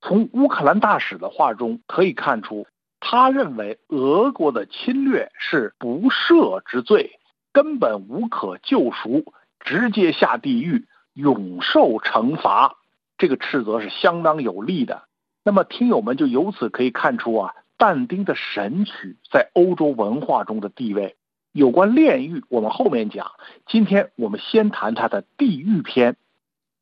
从乌克兰大使的话中可以看出，他认为俄国的侵略是不赦之罪，根本无可救赎，直接下地狱，永受惩罚。这个斥责是相当有力的，那么听友们就由此可以看出啊，但丁的《神曲》在欧洲文化中的地位。有关炼狱，我们后面讲。今天我们先谈他的地狱篇。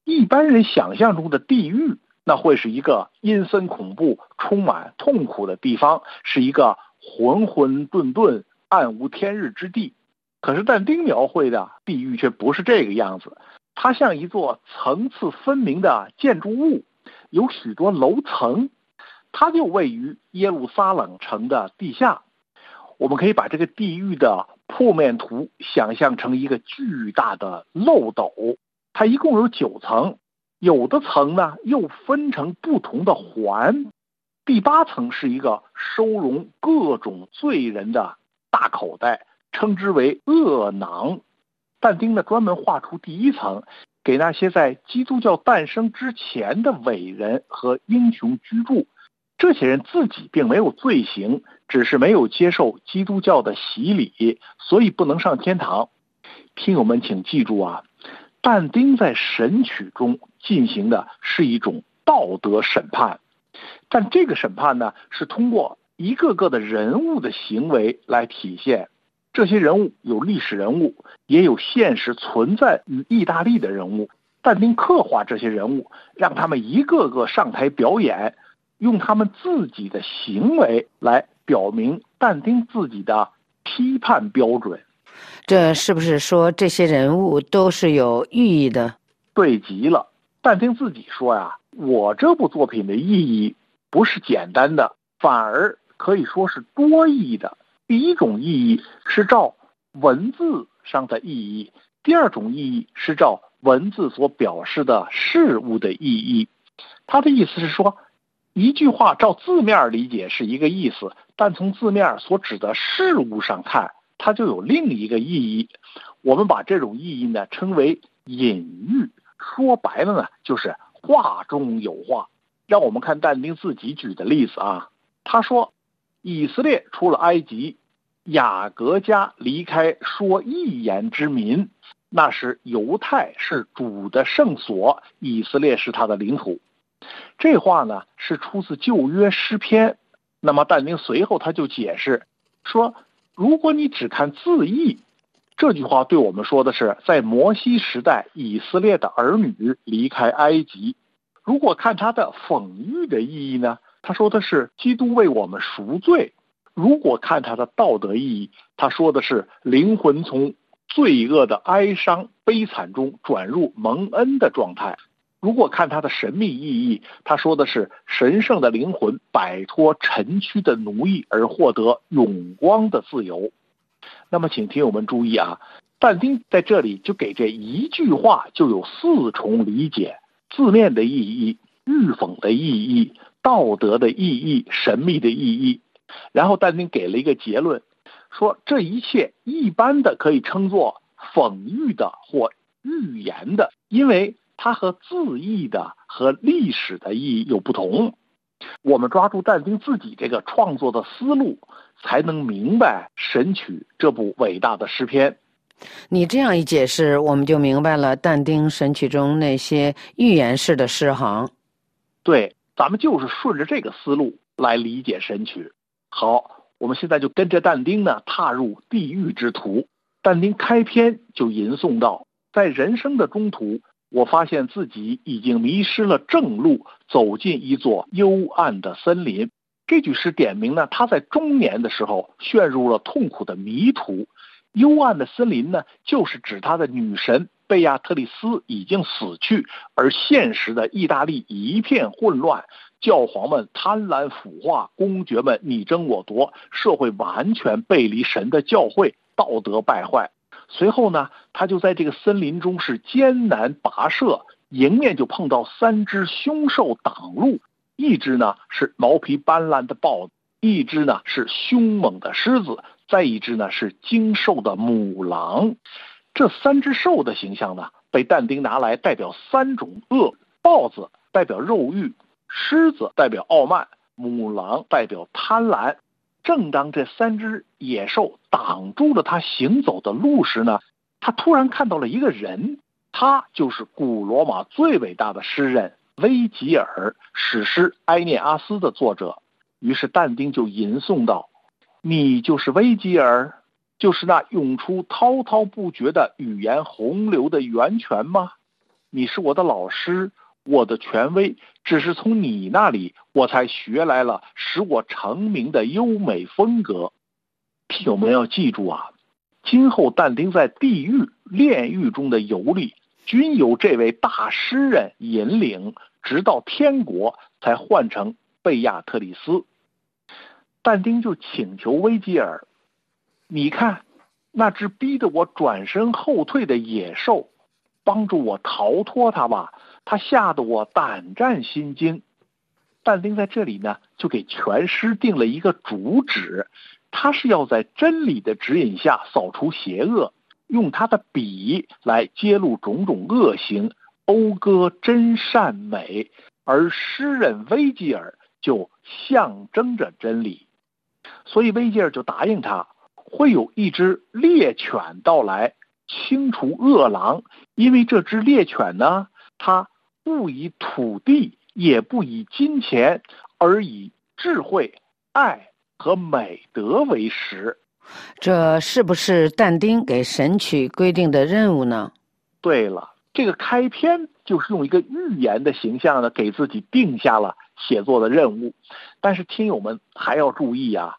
一般人想象中的地狱，那会是一个阴森恐怖、充满痛苦的地方，是一个浑浑沌沌、暗无天日之地。可是但丁描绘的地狱却不是这个样子。它像一座层次分明的建筑物，有许多楼层，它就位于耶路撒冷城的地下。我们可以把这个地狱的铺面图想象成一个巨大的漏斗，它一共有九层，有的层呢又分成不同的环。第八层是一个收容各种罪人的大口袋，称之为恶囊。但丁呢，专门画出第一层，给那些在基督教诞生之前的伟人和英雄居住。这些人自己并没有罪行，只是没有接受基督教的洗礼，所以不能上天堂。听友们请记住啊，但丁在《神曲》中进行的是一种道德审判，但这个审判呢，是通过一个个的人物的行为来体现。这些人物有历史人物，也有现实存在于意大利的人物。但丁刻画这些人物，让他们一个个上台表演，用他们自己的行为来表明但丁自己的批判标准。这是不是说这些人物都是有寓意的？对极了。但丁自己说呀：“我这部作品的意义不是简单的，反而可以说是多义的。”第一种意义是照文字上的意义，第二种意义是照文字所表示的事物的意义。他的意思是说，一句话照字面理解是一个意思，但从字面所指的事物上看，它就有另一个意义。我们把这种意义呢称为隐喻，说白了呢就是话中有话。让我们看但丁自己举的例子啊，他说。以色列出了埃及，雅各家离开说一言之民。那时犹太是主的圣所，以色列是他的领土。这话呢是出自旧约诗篇。那么但丁随后他就解释说：如果你只看字义，这句话对我们说的是在摩西时代以色列的儿女离开埃及；如果看他的讽喻的意义呢？他说的是基督为我们赎罪。如果看他的道德意义，他说的是灵魂从罪恶的哀伤悲惨中转入蒙恩的状态。如果看他的神秘意义，他说的是神圣的灵魂摆脱尘区的奴役而获得永光的自由。那么，请听友们注意啊，但丁在这里就给这一句话就有四重理解：字面的意义、喻讽的意义。道德的意义，神秘的意义。然后但丁给了一个结论，说这一切一般的可以称作讽喻的或预言的，因为它和字义的和历史的意义有不同。我们抓住但丁自己这个创作的思路，才能明白《神曲》这部伟大的诗篇。你这样一解释，我们就明白了但丁《神曲》中那些预言式的诗行。对，咱们就是顺着这个思路来理解《神曲》。好，我们现在就跟着但丁呢，踏入地狱之途。但丁开篇就吟诵道：“在人生的中途。”我发现自己已经迷失了正路，走进一座幽暗的森林。这句诗点明呢，他在中年的时候陷入了痛苦的迷途。幽暗的森林呢，就是指他的女神贝亚特丽斯已经死去，而现实的意大利一片混乱，教皇们贪婪腐化，公爵们你争我夺，社会完全背离神的教诲，道德败坏。随后呢，他就在这个森林中是艰难跋涉，迎面就碰到三只凶兽挡路，一只呢是毛皮斑斓的豹子，一只呢是凶猛的狮子，再一只呢是精瘦的母狼。这三只兽的形象呢，被但丁拿来代表三种恶：豹子代表肉欲，狮子代表傲慢，母狼代表贪婪。正当这三只野兽挡住了他行走的路时呢，他突然看到了一个人，他就是古罗马最伟大的诗人维吉尔，史诗《埃涅阿斯》的作者。于是但丁就吟诵道：“你就是维吉尔，就是那涌出滔滔不绝的语言洪流的源泉吗？你是我的老师。”我的权威只是从你那里我才学来了使我成名的优美风格。听友们要记住啊，今后但丁在地狱、炼狱中的游历，均由这位大诗人引领，直到天国才换成贝亚特里斯。但丁就请求维吉尔：“你看，那只逼得我转身后退的野兽，帮助我逃脱它吧。”它吓得我胆战心惊，但丁在这里呢，就给全诗定了一个主旨，他是要在真理的指引下扫除邪恶，用他的笔来揭露种种恶行，讴歌真善美，而诗人维吉尔就象征着真理，所以维吉尔就答应他，会有一只猎犬到来清除恶狼，因为这只猎犬呢，它。不以土地，也不以金钱，而以智慧、爱和美德为食。这是不是但丁给《神曲》规定的任务呢？对了，这个开篇就是用一个寓言的形象呢，给自己定下了写作的任务。但是听友们还要注意啊，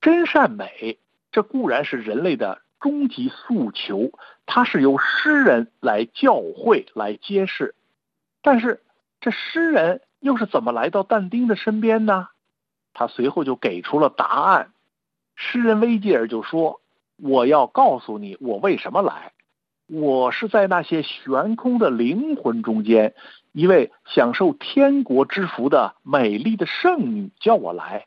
真善美，这固然是人类的终极诉求，它是由诗人来教诲、来揭示。但是，这诗人又是怎么来到但丁的身边呢？他随后就给出了答案。诗人维吉尔就说：“我要告诉你，我为什么来。我是在那些悬空的灵魂中间，一位享受天国之福的美丽的圣女叫我来。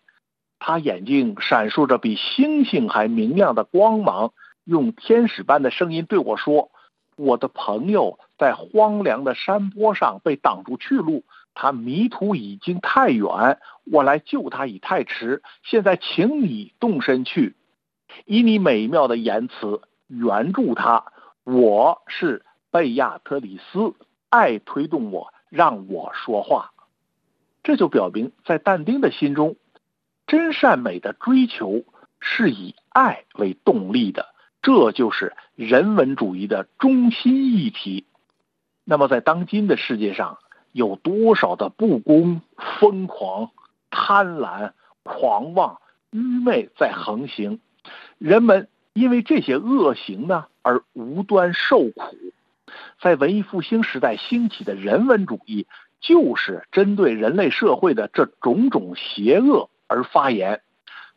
他眼睛闪烁着比星星还明亮的光芒，用天使般的声音对我说。”我的朋友在荒凉的山坡上被挡住去路，他迷途已经太远，我来救他已太迟。现在，请你动身去，以你美妙的言辞援助他。我是贝亚特里斯，爱推动我，让我说话。这就表明，在但丁的心中，真善美的追求是以爱为动力的。这就是人文主义的中心议题。那么，在当今的世界上，有多少的不公、疯狂、贪婪、狂妄、愚昧在横行？人们因为这些恶行呢而无端受苦。在文艺复兴时代兴起的人文主义，就是针对人类社会的这种种邪恶而发言。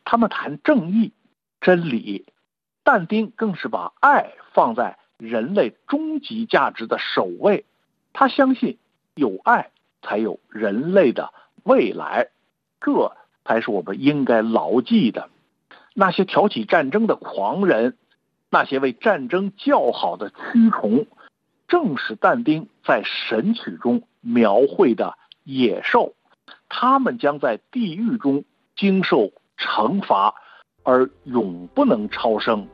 他们谈正义、真理。但丁更是把爱放在人类终极价值的首位，他相信有爱才有人类的未来，这才是我们应该牢记的。那些挑起战争的狂人，那些为战争叫好的蛆虫，正是但丁在《神曲》中描绘的野兽。他们将在地狱中经受惩罚，而永不能超生。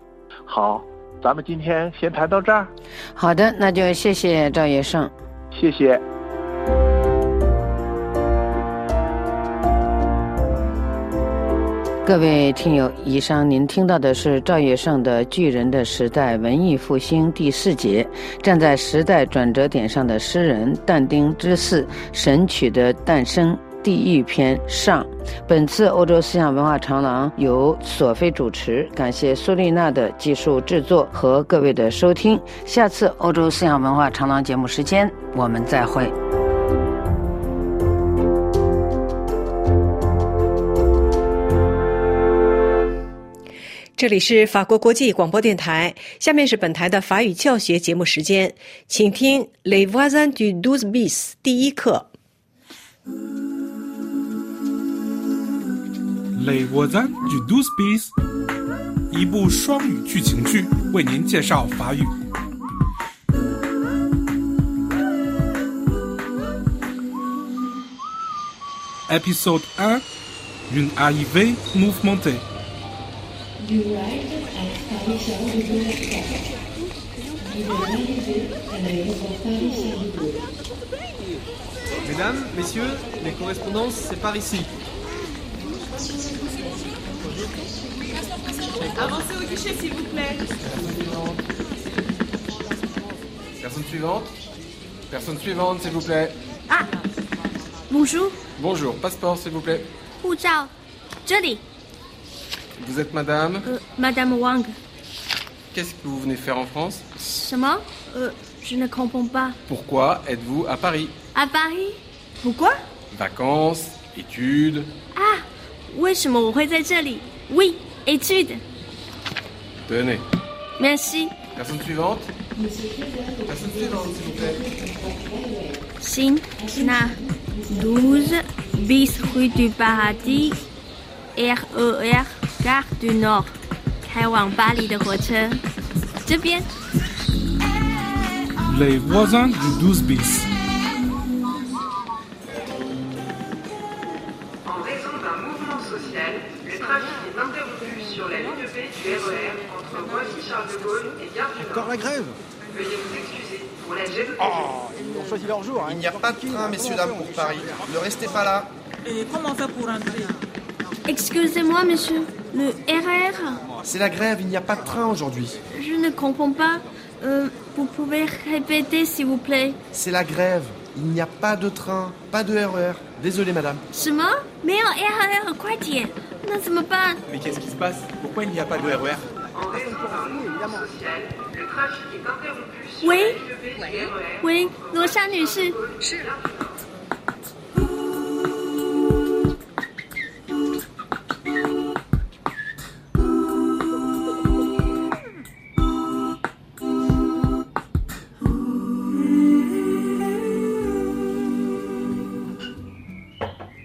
好，咱们今天先谈到这儿。好的，那就谢谢赵业胜，谢谢。各位听友，以上您听到的是赵业胜的《巨人的时代：文艺复兴》第四节，站在时代转折点上的诗人但丁之四《神曲的诞生》地狱篇上。本次欧洲思想文化长廊由索菲主持，感谢苏丽娜的技术制作和各位的收听。下次欧洲思想文化长廊节目时间，我们再会。这里是法国国际广播电台，下面是本台的法语教学节目时间，请听《Les voisins du douze bis》第一课。Les voisins du douze bis，一部双语剧情剧，为您介绍法语。Épisode 1 Une arrivée mouvementée. Mesdames, messieurs, les correspondances, c'est par ici. Avancez au guichet, s'il vous plaît. Personne suivante. Personne suivante, s'il vous plaît. Ah Bonjour. Bonjour. Passeport, s'il vous plaît. Hu Zhao. Vous êtes madame euh, Madame Wang. Qu'est-ce que vous venez faire en France? Comment euh, Je ne comprends pas. Pourquoi êtes-vous à Paris? À Paris? Pourquoi? Vacances, études. Ah 为什么我会在这里？Oui, étude. Tenez. Merci. Personne suivante Personne suivante, s'il vous plaît. 行，那 douze bis rue du Paradis RER Gare du Nord，开往巴黎的火车，这边。 Les voisins du douze bis. encore la grève Oh, ils ont choisi leur jour. Hein. Il n'y a pas de train, messieurs, dames, pour Paris. Ne restez pas là. Et comment faire pour entrer hein Excusez-moi, monsieur. Le RR C'est la grève, il n'y a pas de train aujourd'hui. Je ne comprends pas. Euh, vous pouvez répéter, s'il vous plaît C'est la grève. Il n'y a pas de train, pas de RER. Désolé, madame. Mais RER, quoi dire? Mais qu'est-ce qui se passe? Pourquoi il n'y a pas de RER En raison d'un mouvement social, le trafic est interrompu sur Oui. la ligne B du RER 喂，罗莎女士。是。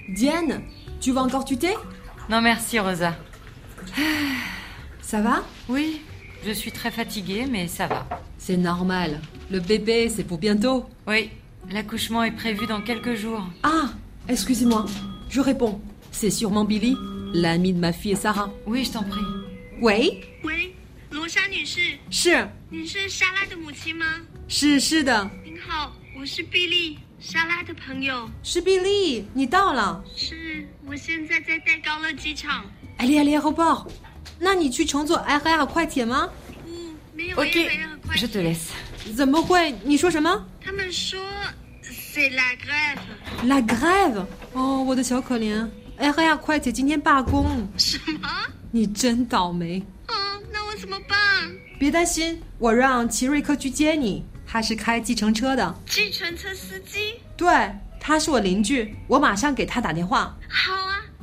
Diane, tu vas encore tuter Non merci Rosa. Ça va Oui, je suis très fatiguée mais ça va. C'est normal. Le bébé, c'est pour bientôt. Oui, l'accouchement est prévu dans quelques jours. Ah, excusez-moi. Je réponds. C'est sûrement Billy, l'ami de ma fille et Sarah. Oui, je t'en prie. Oui 喂，罗莎女士，是你是莎拉的母亲吗？是是的，您好，我是碧丽，莎拉的朋友。是 Billy，你到了。是，我现在在戴高乐机场。 Allez allez aéroport。 那你去乘坐 RR 快铁吗？嗯，没有 Ok, RER 快 je te laisse. 怎么会？你说什么他们说 c'est la grève。？La grève？哦，我的小可怜，RR 快铁今天罢工。什么？你真倒霉。嗯，那我怎么办？别担心，我让齐瑞克去接你，他是开计程车的。计程车司机？对，他是我邻居，我马上给他打电话。好啊，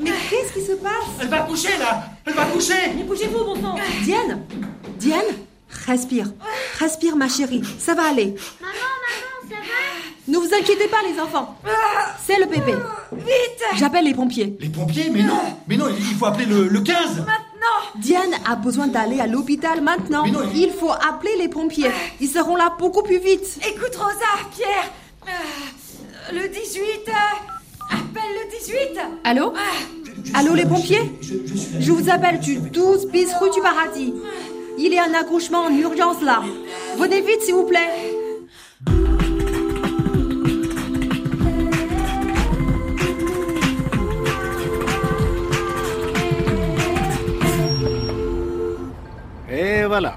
mais Qu'est-ce qui se passe Elle va coucher là Elle va coucher Mais bougez-vous, bon sang Diane Diane Respire. Respire, ma chérie. Ça va aller. Maman, maman, ça va? Ne vous inquiétez pas, les enfants. C'est le bébé. Vite J'appelle les pompiers. Les pompiers Mais non Mais non, il faut appeler le, le 15 Maintenant Diane a besoin d'aller à l'hôpital maintenant. Mais non, il- il... faut appeler les pompiers. Ils seront là beaucoup plus vite. Écoute, Rosa, Pierre euh, Le 18 euh, Appelle le 18 Allô Allô, les pompiers Je vous appelle du 12 bis rue du Paradis. Il y a un accouchement en urgence là. Venez vite, s'il vous plaît. Et voilà,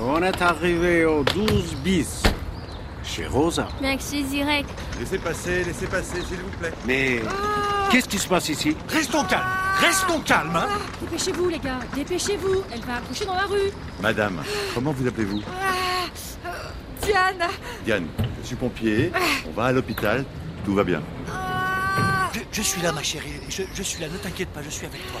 on est arrivé au 12 bis, chez Rosa. Merci, Zirek. Laissez passer, laissez passer, s'il vous plaît. Mais qu'est-ce qui se passe ici? Restons calmes Restons calmes hein Dépêchez-vous, les gars, dépêchez-vous Elle va accoucher dans la rue Madame, comment vous appelez-vous? Diane Diane, je suis pompier, on va à l'hôpital, tout va bien. je, je suis là, ma chérie. Je, je suis là, ne t'inquiète pas, je suis avec toi.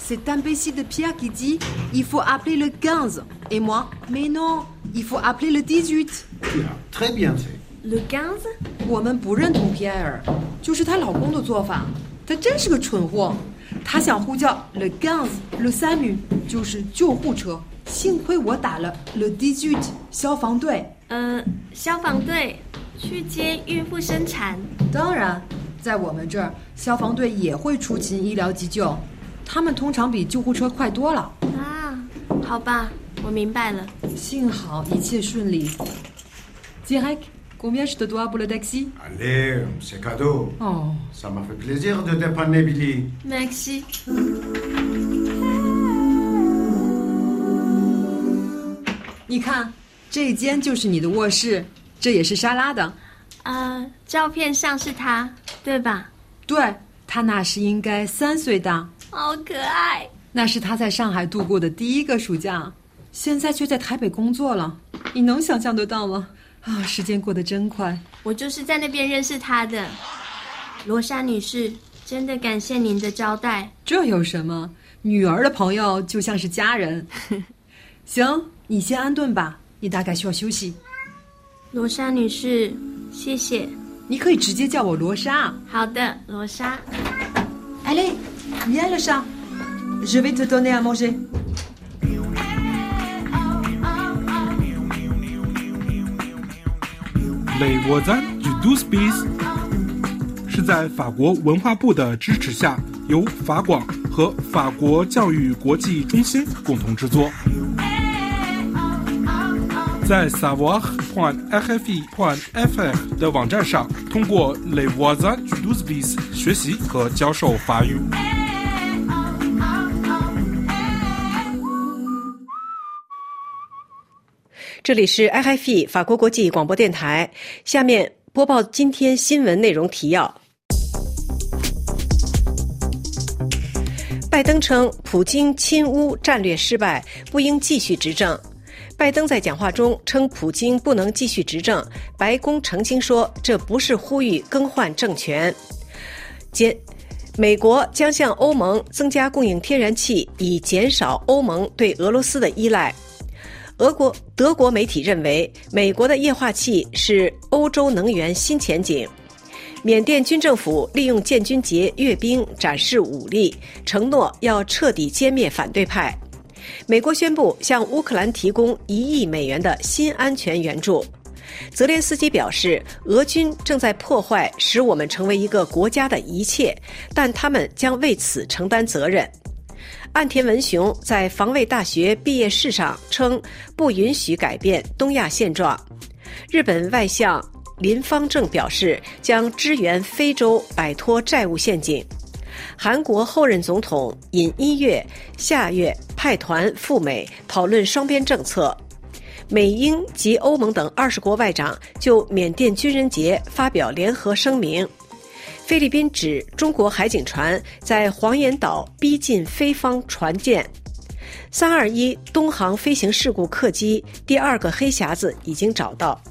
C'est imbécile de Pierre qui dit il faut appeler le 15. Et moi Mais non, il faut appeler le 18. Très bien fait. Le 15我们不认同皮埃尔，就是她老公的做法。他真是个蠢货，他想呼叫 le 15 le 三女，就是救护车。幸亏我打了 le 18消防队。呃，消防队去接孕妇生产。当然，在我们这儿，消防队也会出勤医疗急救， 他们通常比救护车快多了。啊，好吧，我明白了。幸好一切顺利。Direct, combien je te dois pour le taxi Allez, c'est cadeau. Oh. Ça m'a fait plaisir de dépanner Billy. Merci。你看，这间就是你的卧室，这也是莎拉的。啊，照片上是他，对吧？对，他那时应该三岁大，好可爱。那是他在上海度过的第一个暑假，现在却在台北工作了。你能想象得到吗？啊，时间过得真快。我就是在那边认识他的，罗莎女士。真的感谢您的招待。这有什么？女儿的朋友就像是家人。行，你先安顿吧，你大概需要休息。罗莎女士，谢谢。你可以直接叫我罗莎。好的，罗莎。Allez, viens le chat. Je vais te donner à manger. 雷沃赞与 d o s b i s 是在法国文化部的支持下，由法广和法国教育国际中心共同制作。在 savoir.rfi.fr 的网站上，通过 Les voisins du douze bis 学习和教授法语。这里是 IFI 法国国际广播电台，下面播报今天新闻内容提要。拜登称，普京亲乌战略失败，不应继续执政。拜登在讲话中称，普京不能继续执政。白宫澄清说，这不是呼吁更换政权。减，美国将向欧盟增加供应天然气，以减少欧盟对俄罗斯的依赖。俄国德国媒体认为，美国的液化气是欧洲能源新前景。缅甸军政府利用建军节阅兵展示武力，承诺要彻底歼灭反对派。美国宣布向乌克兰提供一亿美元的新安全援助。泽连斯基表示，俄军正在破坏使我们成为一个国家的一切，但他们将为此承担责任。岸田文雄在防卫大学毕业式上称，不允许改变东亚现状。日本外相林方正表示，将支援非洲摆脱债务陷阱。韩国后任总统尹一月下月派团赴美讨论双边政策。美英及欧盟等二十国外长就缅甸军人节发表联合声明。菲律宾指中国海警船在黄岩岛逼近菲方船舰。三二一东航飞行事故客机第二个黑匣子已经找到。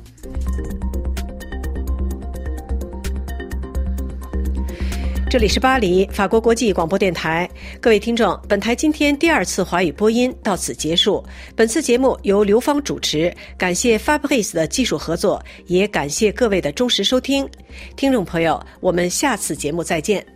这里是巴黎，法国国际广播电台。各位听众，本台今天第二次华语播音到此结束。本次节目由刘芳主持，感谢 Fabrice 的技术合作，也感谢各位的忠实收听。听众朋友，我们下次节目再见。